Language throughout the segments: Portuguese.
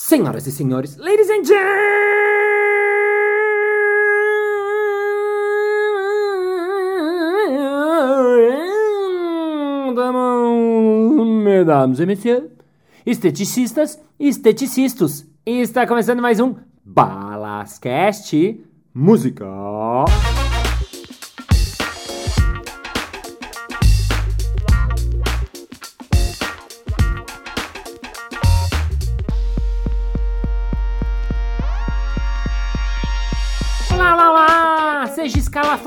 Senhoras e senhores, ladies and gentlemen, mesdames et messieurs, esteticistas e esteticistas, está começando mais um Balascast Música.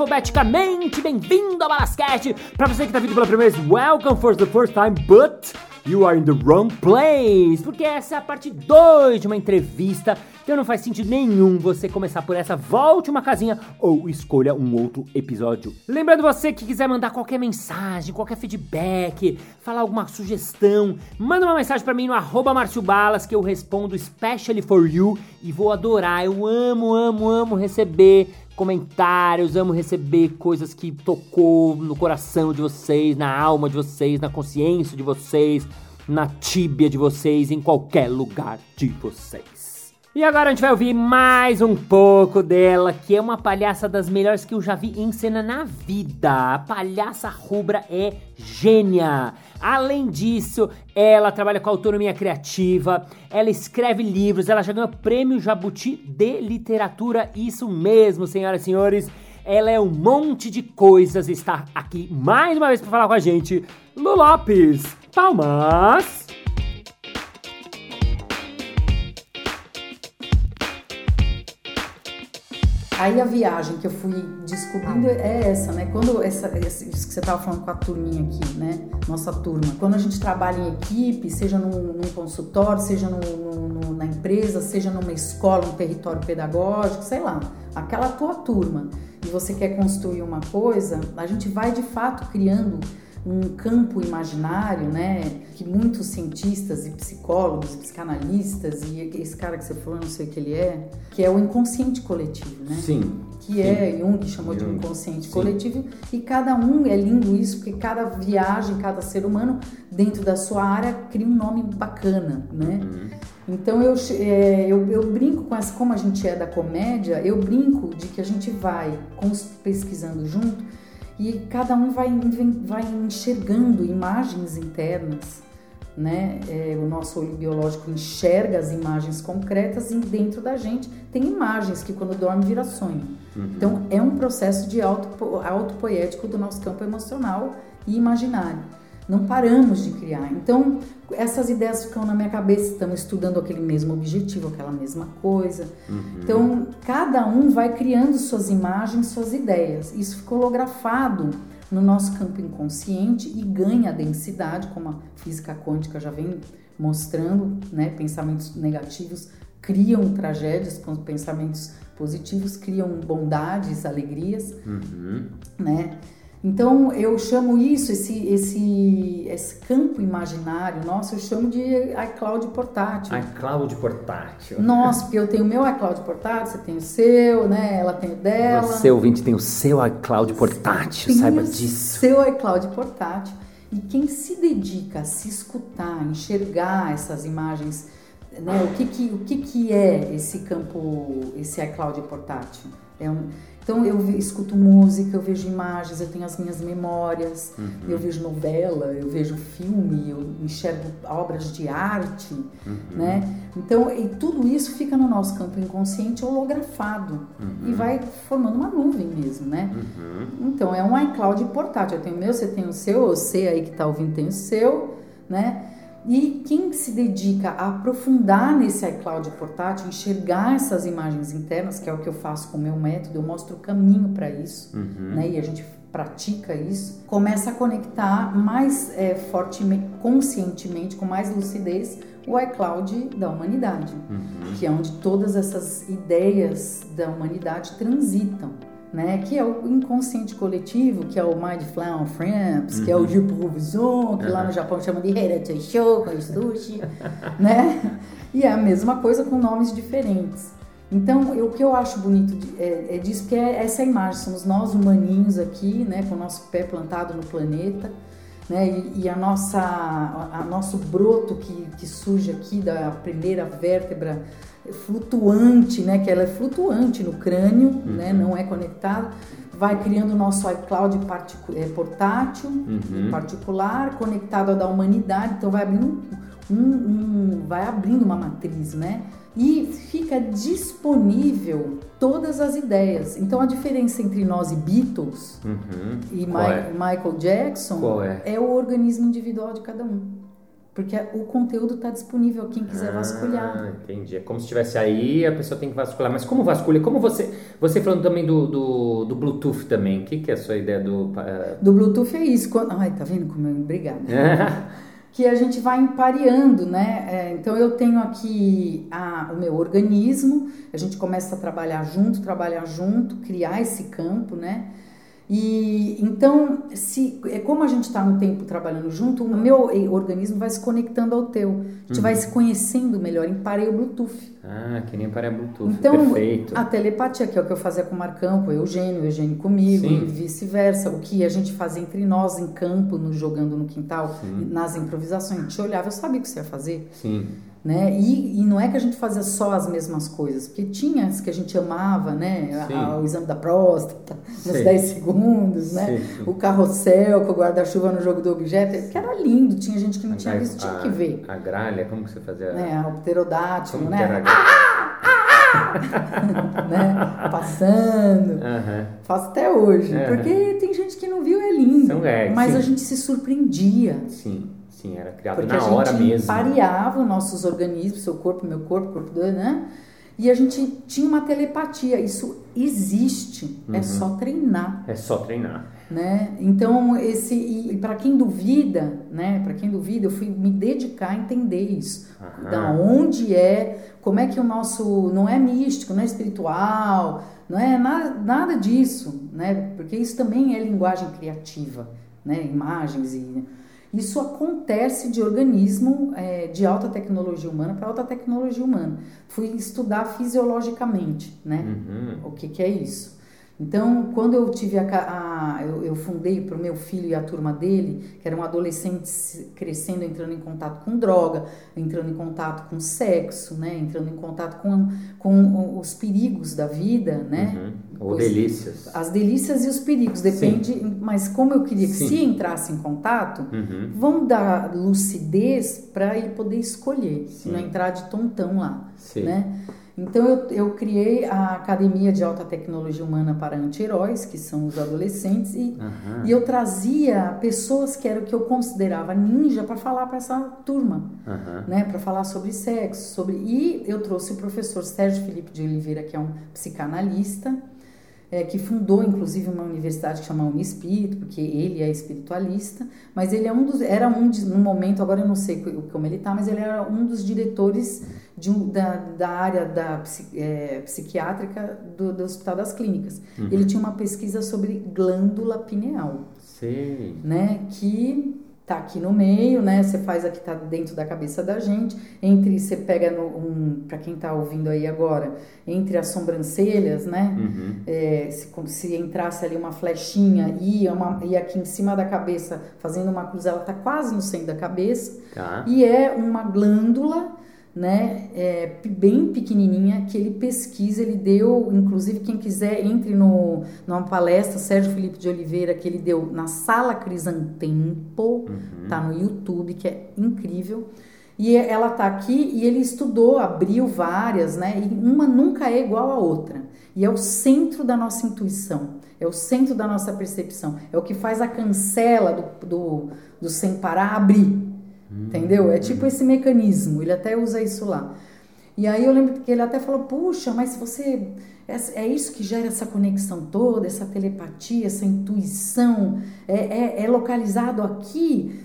Seja escalafobeticamente bem-vindo ao Balascast! Pra você que tá vindo pela primeira vez, welcome for the first time, but you are in the wrong place! Porque essa é a parte 2 de uma entrevista, então não faz sentido nenhum você começar por essa, volte uma casinha ou escolha um outro episódio. Lembrando você que quiser mandar qualquer mensagem, qualquer feedback, falar alguma sugestão, manda uma mensagem pra mim no arroba Márcio Balas que eu respondo especially for you e vou adorar. Eu amo, amo, amo receber comentários, amo receber coisas que tocou no coração de vocês, na alma de vocês, na consciência de vocês, na tíbia de vocês, em qualquer lugar de vocês. E agora a gente vai ouvir mais um pouco dela, que é uma palhaça das melhores que eu já vi em cena na vida. A palhaça rubra é gênia. Além disso, ela trabalha com autonomia criativa, ela escreve livros, ela já ganhou prêmio Jabuti de literatura, isso mesmo, senhoras e senhores. Ela é um monte de coisas, está aqui mais uma vez para falar com a gente, Lu Lopes. Palmas! Aí a viagem que eu fui descobrindo é essa, né? Quando essa, isso que você estava falando com a turminha aqui, né? Nossa turma. Quando a gente trabalha em equipe, seja num, num consultório, seja no- no- na empresa, seja numa escola, um território pedagógico, sei lá, aquela tua turma, e você quer construir uma coisa, a gente vai de fato criando um campo imaginário, né, que muitos cientistas e psicólogos, psicanalistas e esse cara que você falou, não sei o que ele é, que é o inconsciente coletivo, né? Sim. que é Jung chamou de um Jung, inconsciente sim. coletivo e cada um é lindo isso porque cada viagem, cada ser humano dentro da sua área cria um nome bacana, né? Então eu, é, eu, eu brinco com essa, como a gente é da comédia, eu brinco de que a gente vai pesquisando junto e cada um vai, vai enxergando imagens internas, né? É, o nosso olho biológico enxerga as imagens concretas e dentro da gente tem imagens que quando dorme vira sonho. Então é um processo de auto, autopoético do nosso campo emocional e imaginário. Não paramos de criar. Então essas ideias ficam na minha cabeça, estamos estudando aquele mesmo objetivo, aquela mesma coisa. Então cada um vai criando suas imagens, suas ideias. Isso ficou holografado no nosso campo inconsciente e ganha densidade, como a física quântica já vem mostrando, né? Pensamentos negativos criam tragédias, pensamentos positivos criam bondades, alegrias, né? Então eu chamo isso, esse, esse, esse campo imaginário nosso, eu chamo de iCloud portátil. iCloud portátil. Nossa, porque eu tenho o meu iCloud portátil, você tem o seu, né? Ela tem o dela. Você, ouvinte, tem o seu iCloud portátil, saiba o disso. Seu iCloud portátil. E quem se dedica a se escutar, enxergar essas imagens, né? O que que, o que, que é esse campo, esse iCloud portátil? É um, então eu escuto música, eu vejo imagens, eu tenho as minhas memórias, eu vejo novela, eu vejo filme, eu enxergo obras de arte, né? Então e tudo isso fica no nosso campo inconsciente holografado e vai formando uma nuvem mesmo, né? Então, é um iCloud portátil. Eu tenho o meu, você tem o seu, você aí que está ouvindo tem o seu, né? E quem se dedica a aprofundar nesse iCloud portátil, enxergar essas imagens internas, que é o que eu faço com o meu método, eu mostro o caminho para isso, né? E a gente pratica isso, começa a conectar mais é, fortemente, conscientemente, com mais lucidez, o iCloud da humanidade, que é onde todas essas ideias da humanidade transitam né? Que é o inconsciente coletivo, que é o Mind Flower Frames, que é o Jiprovision, que lá no Japão chama de Shoko, Sushi, né? E é a mesma coisa com nomes diferentes. Então, eu- o que eu acho bonito de- é, é disso, que é essa imagem, somos nós humaninhos aqui, né, com o nosso pé plantado no planeta, né? E, e, a nossa, a, a, nosso broto que, que surge aqui da primeira vértebra flutuante, né? Que ela é flutuante no crânio, uhum. né? Não é conectada. Vai criando o nosso iCloud é, portátil, uhum. particular, conectado ao da humanidade. Então vai abrindo um, um, vai abrindo uma matriz, né? E fica disponível todas as ideias. Então a diferença entre nós e Beatles uhum. e Ma é? Michael Jackson é? é? o organismo individual de cada um. Porque o conteúdo está disponível, quem quiser ah, vasculhar. Entendi. É como se estivesse aí, a pessoa tem que vasculhar. Mas como vasculha? Como você. Você falando também do, do, do Bluetooth também, o que, que é a sua ideia do. Uh... Do Bluetooth é isso. Quando... Ai, tá vendo como eu. Obrigada. que a gente vai empareando, né? É, então eu tenho aqui a, o meu organismo, a gente começa a trabalhar junto, trabalhar junto, criar esse campo, né? E então, se é como a gente está no tempo trabalhando junto, o meu organismo vai se conectando ao teu. A gente uhum. vai se conhecendo melhor. Emparei o Bluetooth. Ah, que nem o Bluetooth. Então, Perfeito. a telepatia, que é o que eu fazia com o Marcão, com o Eugênio, o Eugênio comigo, Sim. e vice-versa. O que a gente fazia entre nós em campo, no, jogando no quintal, Sim. nas improvisações. A gente olhava, eu sabia o que você ia fazer. Sim né? E, e, não é que a gente fazia só as mesmas coisas, porque tinha as que a gente amava, né? A, o exame da próstata, nos Sim. 10 segundos, né? Sim. O carrossel com o guarda-chuva no jogo do objeto, que era lindo, tinha gente que não a tinha visto, tinha que ver. A gralha, como que você fazia? Né? O pterodátilo, né? Né? Passando. Uhum. Faço até hoje, uhum. porque tem gente que não viu, é lindo. É, mas sim. a gente se surpreendia. Sim. Sim, era criado Porque na hora mesmo. A gente pareava nossos organismos, seu corpo, meu corpo, corpo do, né? E a gente tinha uma telepatia. Isso existe. É uhum. É só treinar. É só treinar. Né? Então, esse e, e para quem duvida, né? Para quem duvida, eu fui me dedicar a entender isso. Uhum. Da onde é, como é que o nosso não é místico, não é espiritual, não é nada, nada disso, né? Porque isso também é linguagem criativa, né? Imagens e isso acontece de organismo é, de alta tecnologia humana para alta tecnologia humana. Fui estudar fisiologicamente, né? Uhum. O que, que é isso? Então, quando eu tive a, a eu, eu, fundei para o meu filho e a turma dele, que eram adolescentes crescendo, entrando em contato com droga, entrando em contato com sexo, né, entrando em contato com, com os perigos da vida, né? Uhum. Ou pois, delícias. As delícias e os perigos, depende. Sim. Mas como eu queria que Sim. se entrasse em contato, uhum. vamos dar lucidez para ele poder escolher, Sim. não entrar de tontão lá, Sim. né? Então eu, eu criei a Academia de Alta Tecnologia Humana para Anti-Heróis, que são os adolescentes, e, uhum. e eu trazia pessoas que eram que eu considerava ninja para falar para essa turma, uhum. né? Para falar sobre sexo, sobre e eu trouxe o professor Sérgio Felipe de Oliveira, que é um psicanalista, é, que fundou inclusive uma universidade que chama Unispírito, porque ele é espiritualista, mas ele é um dos, era um no momento, agora eu não sei como ele está, mas ele era um dos diretores um, da, da área da é, psiquiátrica do, do Hospital das Clínicas. Uhum. Ele tinha uma pesquisa sobre glândula pineal. Sim. Né, que tá aqui no meio, né? Você faz aqui tá dentro da cabeça da gente. Entre você pega no, um, para quem tá ouvindo aí agora, entre as sobrancelhas, né? Uhum. É, se, se entrasse ali uma flechinha e uma e aqui em cima da cabeça fazendo uma cruz, ela tá quase no centro da cabeça. Tá. E é uma glândula né, é, bem pequenininha, que ele pesquisa, ele deu, inclusive quem quiser, entre no, numa palestra, Sérgio Felipe de Oliveira, que ele deu na Sala Crisantempo, uhum. tá no YouTube, que é incrível, e ela tá aqui e ele estudou, abriu várias, né, e uma nunca é igual à outra, e é o centro da nossa intuição, é o centro da nossa percepção, é o que faz a cancela do, do, do sem parar abrir, Entendeu? É tipo esse mecanismo, ele até usa isso lá. E aí eu lembro que ele até falou: puxa, mas você. É, é isso que gera essa conexão toda, essa telepatia, essa intuição, é, é, é localizado aqui,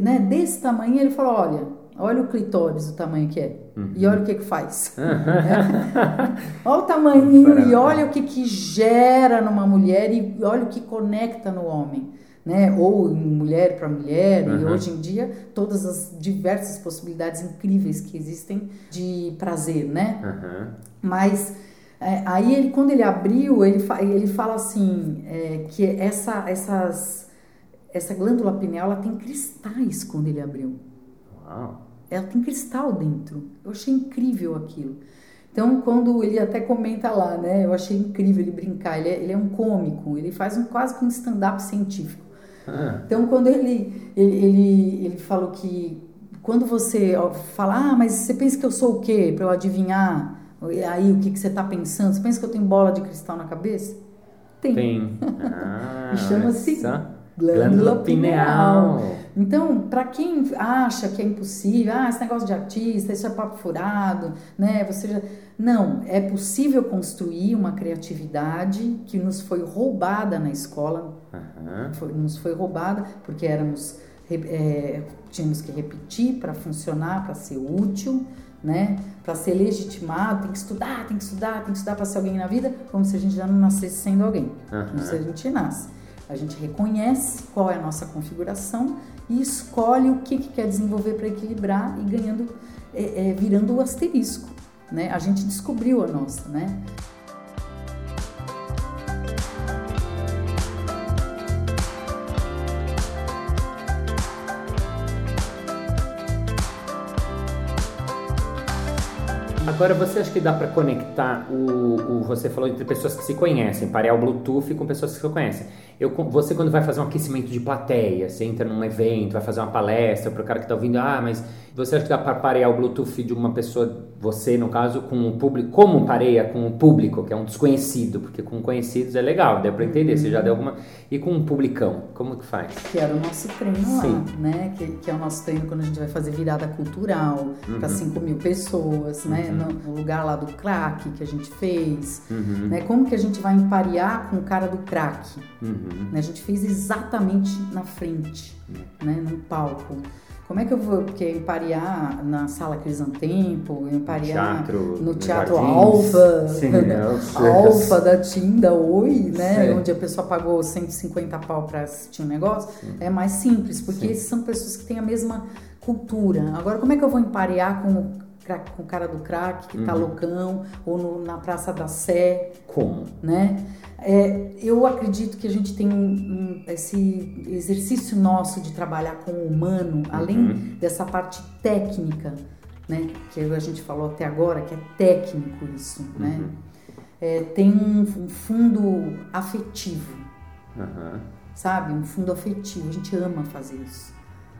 né? Desse tamanho. Ele falou: olha, olha o clitóris, o tamanho que é. Uhum. E olha o que que faz. olha o tamanho e olha o que que gera numa mulher e olha o que conecta no homem né? Ou mulher para mulher, uhum. e hoje em dia todas as diversas possibilidades incríveis que existem de prazer, né? Uhum. Mas é, aí ele, quando ele abriu, ele, fa ele fala assim, é, que essa, essas essa glândula pineal ela tem cristais quando ele abriu. Uau. Ela tem cristal dentro. Eu achei incrível aquilo. Então, quando ele até comenta lá, né? Eu achei incrível ele brincar. Ele é, ele é um cômico, ele faz um, quase que um stand-up científico. Ah, Então, quando ele, ele, ele, ele falou que quando você fala, ah, mas você pensa que eu sou o quê? Para eu adivinhar aí o que, que você está pensando? Você pensa que eu tenho bola de cristal na cabeça? Tem. tem. Ah, E chama-se. Glândula pineal. Então, para quem acha que é impossível, ah, esse negócio de artista, isso é papo furado, né? Você já... Não, é possível construir uma criatividade que nos foi roubada na escola, Aham. foi- nos foi roubada porque éramos é, tínhamos que repetir para funcionar, para ser útil, né? Para ser legitimado, tem que estudar, tem que estudar, tem que estudar para ser alguém na vida, como se a gente já não nascesse sendo alguém. Aham. Como se a gente nasce. A gente reconhece qual é a nossa configuração e escolhe o que, que quer desenvolver para equilibrar e ganhando, é, é, virando o asterisco. Né? A gente descobriu a nossa, né? Agora, você acha que dá para conectar o, o. Você falou entre pessoas que se conhecem, parear o Bluetooth com pessoas que se conhecem. Eu, você, quando vai fazer um aquecimento de plateia, você entra num evento, vai fazer uma palestra para o cara que está ouvindo, ah, mas você acha que dá para parear o Bluetooth de uma pessoa, você no caso, com o público, como pareia com o público, que é um desconhecido, porque com conhecidos é legal, deu para entender, você já deu alguma. E com um publicão, como que faz? Que era o nosso treino Sim. lá, né? Que, que é o nosso treino quando a gente vai fazer virada cultural para 5 mil pessoas, né? No, no lugar lá do crack que a gente fez. Uhum, Né? Como que a gente vai emparear com o cara do crack? uhum. Né? A gente fez exatamente na frente, né? no palco. Como é que eu vou porque emparear na sala Crisantempo, emparear Teatro, no Teatro Jardins. Alfa, Sim, sei. Alfa da Tinda Oi, né? Sei. Onde a pessoa pagou 150 pau para assistir um negócio, é mais simples, porque Sim. são pessoas que têm a mesma cultura. Agora, como é que eu vou emparear com com o cara do crack que tá Uhum. loucão, ou no- na Praça da Sé, Como? né? É, eu acredito que a gente tem um- esse exercício nosso de trabalhar com o humano, além dessa parte técnica, né? Que a gente falou até agora, que é técnico isso, né? É, tem um, um fundo afetivo, Aham. sabe? Um fundo afetivo. A gente ama fazer isso.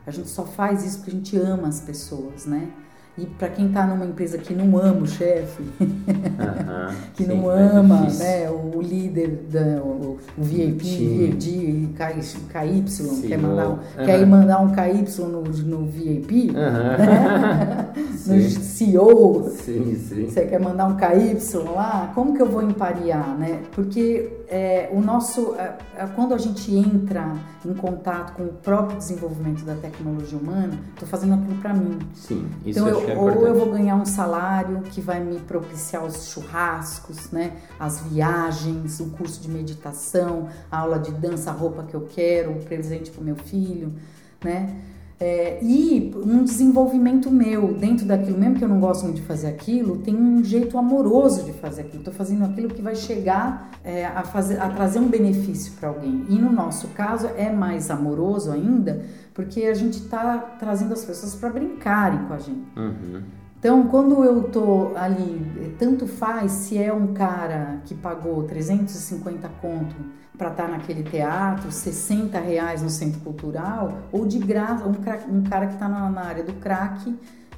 A gente só faz isso porque a gente ama as pessoas, né? E para quem tá numa empresa que não ama o chefe, que Sim, não é ama difícil. né, o líder, da, o, o VIP. VD, KY, CEO. quer, mandar um, quer ir mandar um KY no, no VIP, Aham. no sim. CEO, sim, sim. você quer mandar um KY lá, como que eu vou emparear, né? Porque é, o nosso, quando a gente entra em contato com o próprio desenvolvimento da tecnologia humana, estou fazendo aquilo para mim. Sim, isso Então, eu é ou eu vou ganhar um salário que vai me propiciar os churrascos, né? As viagens, o curso de meditação, a aula de dança, a roupa que eu quero, o presente para o meu filho, né? É, e um desenvolvimento meu dentro daquilo, mesmo que eu não gosto muito de fazer aquilo, tem um jeito amoroso de fazer aquilo. Estou fazendo aquilo que vai chegar é, a, fazer, a trazer um benefício para alguém. E no nosso caso é mais amoroso ainda, porque a gente está trazendo as pessoas para brincarem com a gente. Uhum. Então, quando eu tô ali, tanto faz se é um cara que pagou 350 conto para estar naquele teatro, 60 reais no centro cultural, ou de graça, um, um cara que está na, na área do crack,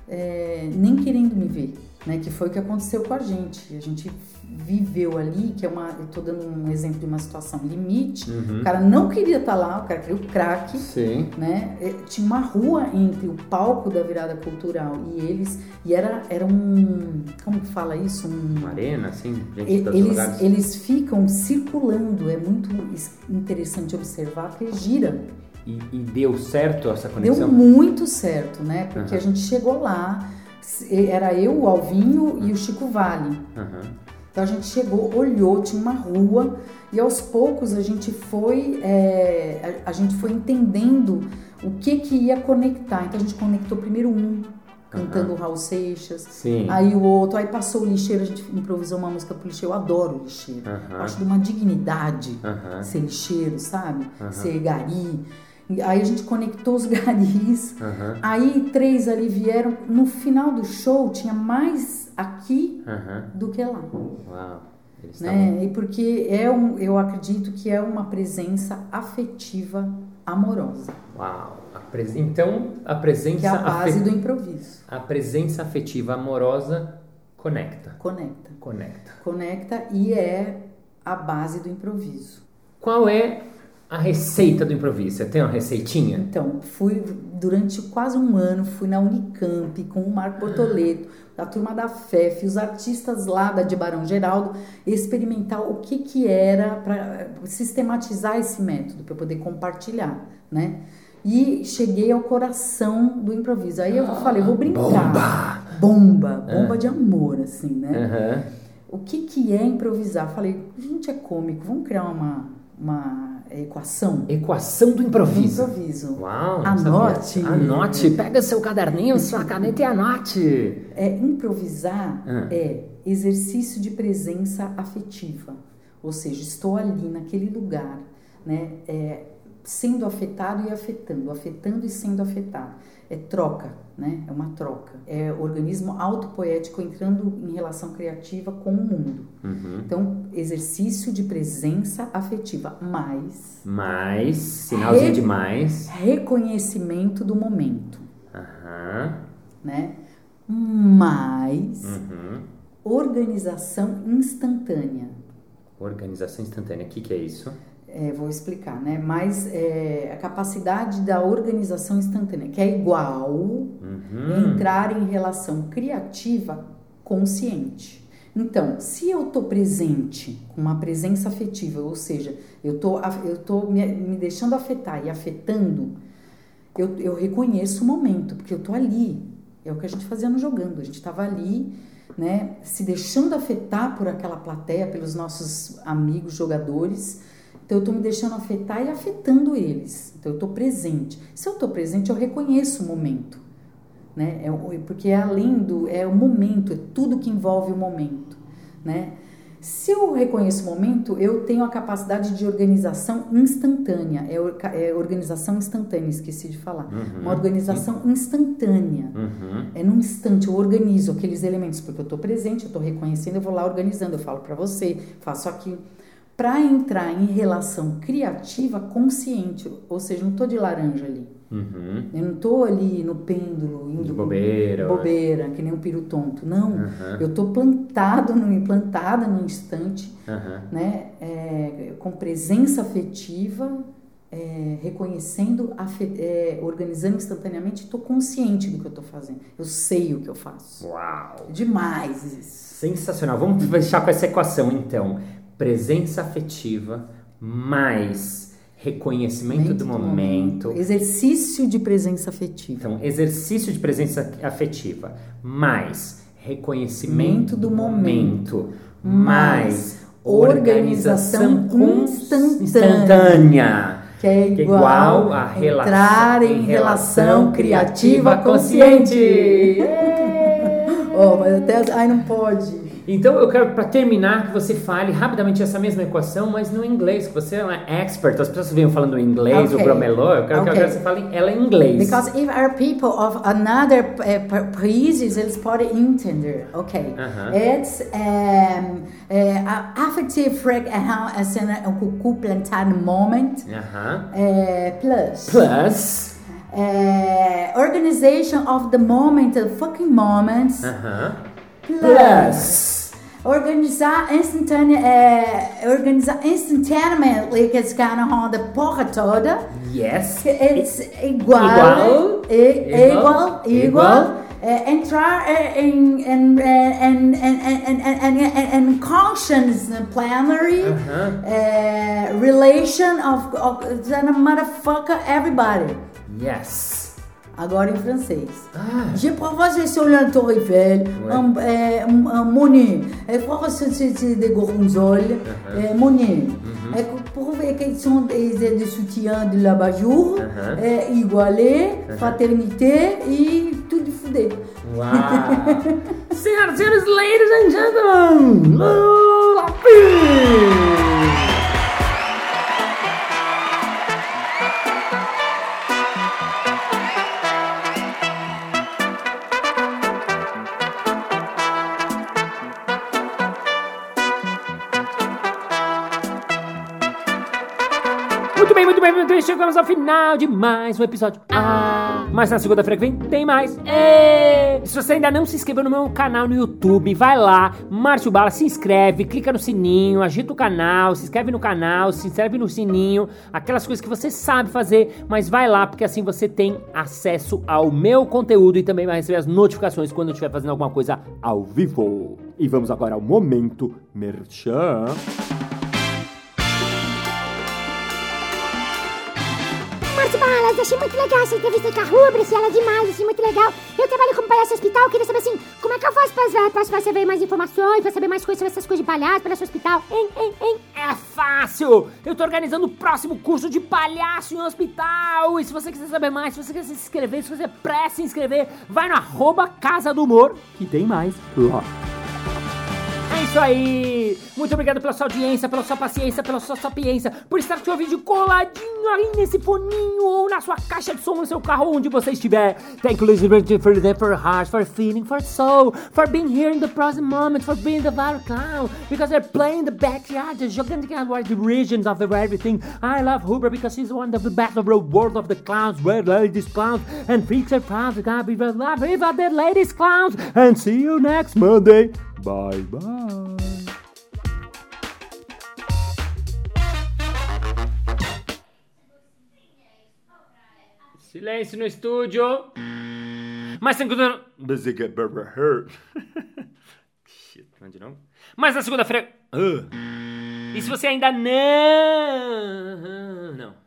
é, nem querendo me ver, né? Que foi o que aconteceu com a gente. A gente viveu ali, que é uma, eu tô dando um exemplo de uma situação limite. Uhum. O cara não queria estar lá, o cara queria o crack Sim. né? É, Tinha uma rua entre o palco da virada cultural e eles, e era, era um, como que fala isso? Um, Uma arena, assim, gente eles, lugares. eles ficam circulando, é muito es- interessante observar porque gira. E, e deu certo essa Deu conexão? muito certo, né? Porque Aham. a gente chegou lá, era eu, o Alvinho e o Chico Vale. Aham. Então a gente chegou, olhou, tinha uma rua e aos poucos a gente foi, é, a, gente foi entendendo o que que ia conectar. Então a gente conectou primeiro um, cantando o Raul Seixas, Sim. aí o outro, aí passou o lixeiro, a gente improvisou uma música pro lixeiro, eu adoro o lixeiro. Aham. Acho de uma dignidade Aham. ser lixeiro, sabe? Aham. Ser gari. Aí a gente conectou os garis. Aí três ali vieram. No final do show tinha mais aqui Aham. do que lá. Uau. Eles estavam- Né? E porque é um, eu acredito que é uma presença afetiva amorosa, Uau. A pres- Então, a presença, que é a base afe- do improviso. a presença afetiva amorosa conecta. Conecta. Conecta. Conecta e é a base do improviso. Qual é a receita do improviso? Você tem uma receitinha? Então, fui durante quase um ano, fui na Unicamp com o Marco Bortoleto, a turma da FEF, os artistas lá da de Barão Geraldo, experimentar o que que era para sistematizar esse método, para poder compartilhar, né? E cheguei ao coração do improviso. Aí eu falei, vou brincar. Bomba! Bomba, bomba de amor, assim, né? Aham. O que, que é improvisar? Falei, gente, é cômico, vamos criar uma, uma equação? Equação do improviso. Improviso. Uau! Anote. Anote. Pega seu caderninho, sua caneta e anote. É, improvisar Ah. é exercício de presença afetiva. Ou seja, estou ali naquele lugar, né? É, sendo afetado e afetando, afetando e sendo afetado. É troca, né? É uma troca. É organismo autopoético entrando em relação criativa com o mundo. Uhum. Então, exercício de presença afetiva, mais Mais, sinalzinho Re- de mais. reconhecimento do momento, Aham. né? Mais Uhum. organização instantânea. Organização instantânea. O que, que é isso? É, vou explicar, né? Mas é, a capacidade da organização instantânea, que é igual Uhum. entrar em relação criativa consciente. Então, se eu estou presente, com uma presença afetiva, ou seja, eu tô, tô me, me deixando afetar e afetando, eu, eu reconheço o momento, porque eu tô ali. É o que a gente fazia no jogando. A gente estava ali, né, se deixando afetar por aquela plateia, pelos nossos amigos jogadores. Então, eu estou me deixando afetar e afetando eles. Então, eu estou presente. Se eu estou presente, eu reconheço o momento né? É, o- porque é além do é o momento, é tudo que envolve o momento, né? Se eu reconheço o momento, eu tenho a capacidade de organização instantânea. É, é organização instantânea, esqueci de falar. Uhum. Uma organização instantânea. Uhum. É num instante, eu organizo aqueles elementos, porque eu estou presente, eu estou reconhecendo, eu vou lá organizando, eu falo para você, faço aquilo. Para entrar em relação criativa consciente, ou seja, não estou de laranja ali. Uhum. Eu não tô ali no pêndulo, indo De bobeira. bobeira, que nem um piro tonto. Não, Aham. eu tô plantado, no, plantada no instante, Aham. né? É, com presença afetiva, é, reconhecendo, é, organizando instantaneamente, estou consciente do que eu estou fazendo. Eu sei o que eu faço. Uau! Demais isso. Sensacional. Vamos fechar com essa equação então. Presença afetiva mais reconhecimento do momento. Exercício de presença afetiva. Então, exercício de presença afetiva mais reconhecimento do momento mais organização instantânea. instantânea. Que é Que é igual, igual a relação, entrar em relação criativa consciente. Oh, mas até. Ai, não pode. Então eu quero para terminar que você fale rapidamente essa mesma equação, mas no inglês, que você é uma expert. As pessoas vêm falando inglês, Ok. o bromelô, eu quero que Ok. agora você fale ela em inglês. Because if our people of another uh, países, eles podem entender. Ok. Aham. It's um, uh, affective freak as um cucu plantar moment. Uh, plus. Plus. Uh, organization of the moment, the fucking moments. Aham. Plus. Plus. Organizar instantânea, é, organizar instantaneamente que esse cara roda a porra toda. Yes. It's igual, Igual. e- igual, Igual. é, entrar é, em, em, é, em, em, conscience plenary Aham. é, relation of, of motherfucker everybody. Yes. Agora em francês. Ah. Je propose sur la Tour Eiffel, Ouais. un, euh, un et pour société de Gorgonzola, euh, Monet. Et pour les questions des, des soutiens de l'abat-jour, Uh-huh. euh, igualé, fraternité et tout de foudé. Uau! Senhoras e senhores, ladies and gentlemen, Lula muito bem. Chegamos ao final de mais um episódio. Ah, mas na segunda-feira que vem tem mais. E se você ainda não se inscreveu no meu canal no YouTube, vai lá, Márcio Bala, se inscreve, clica no sininho, agita o canal, se inscreve no canal, se inscreve no sininho, aquelas coisas que você sabe fazer, mas vai lá porque assim você tem acesso ao meu conteúdo e também vai receber as notificações quando eu estiver fazendo alguma coisa ao vivo. E vamos agora ao momento merchan. Balas, achei muito legal essa entrevista com a Rubens, ela é demais, achei muito legal. Eu trabalho como palhaço hospital, queria saber assim, como é que eu faço pra, pra, pra saber mais informações, pra saber mais coisas sobre essas coisas de palhaço, palhaço hospital, hein, hein, hein? É fácil! Eu tô organizando o próximo curso de palhaço em hospital! E se você quiser saber mais, se você quiser se inscrever, se você pressa se inscrever, vai no arroba Casa do Humor, que tem mais lá. É isso aí! Muito obrigado pela sua audiência, pela sua paciência, pela sua sapiência, por estar com o seu vídeo coladinho aí nesse foninho ou na sua caixa de som no seu carro, onde você estiver. Thank you, listening for the for heart, for feeling, for soul, for being here in the present moment, for being the viral clown, because they're playing the backyard, gigantic and the regions of everything. I love Huber because he's one of the best of the world of the clowns, where ladies clowns and freaks are proud. God be love the ladies clowns, and see you next Monday. Bye bye. Silêncio no estúdio. Mas Hurt. Shit, novo. Mas na segunda-feira. Uh. E se você ainda não. Não.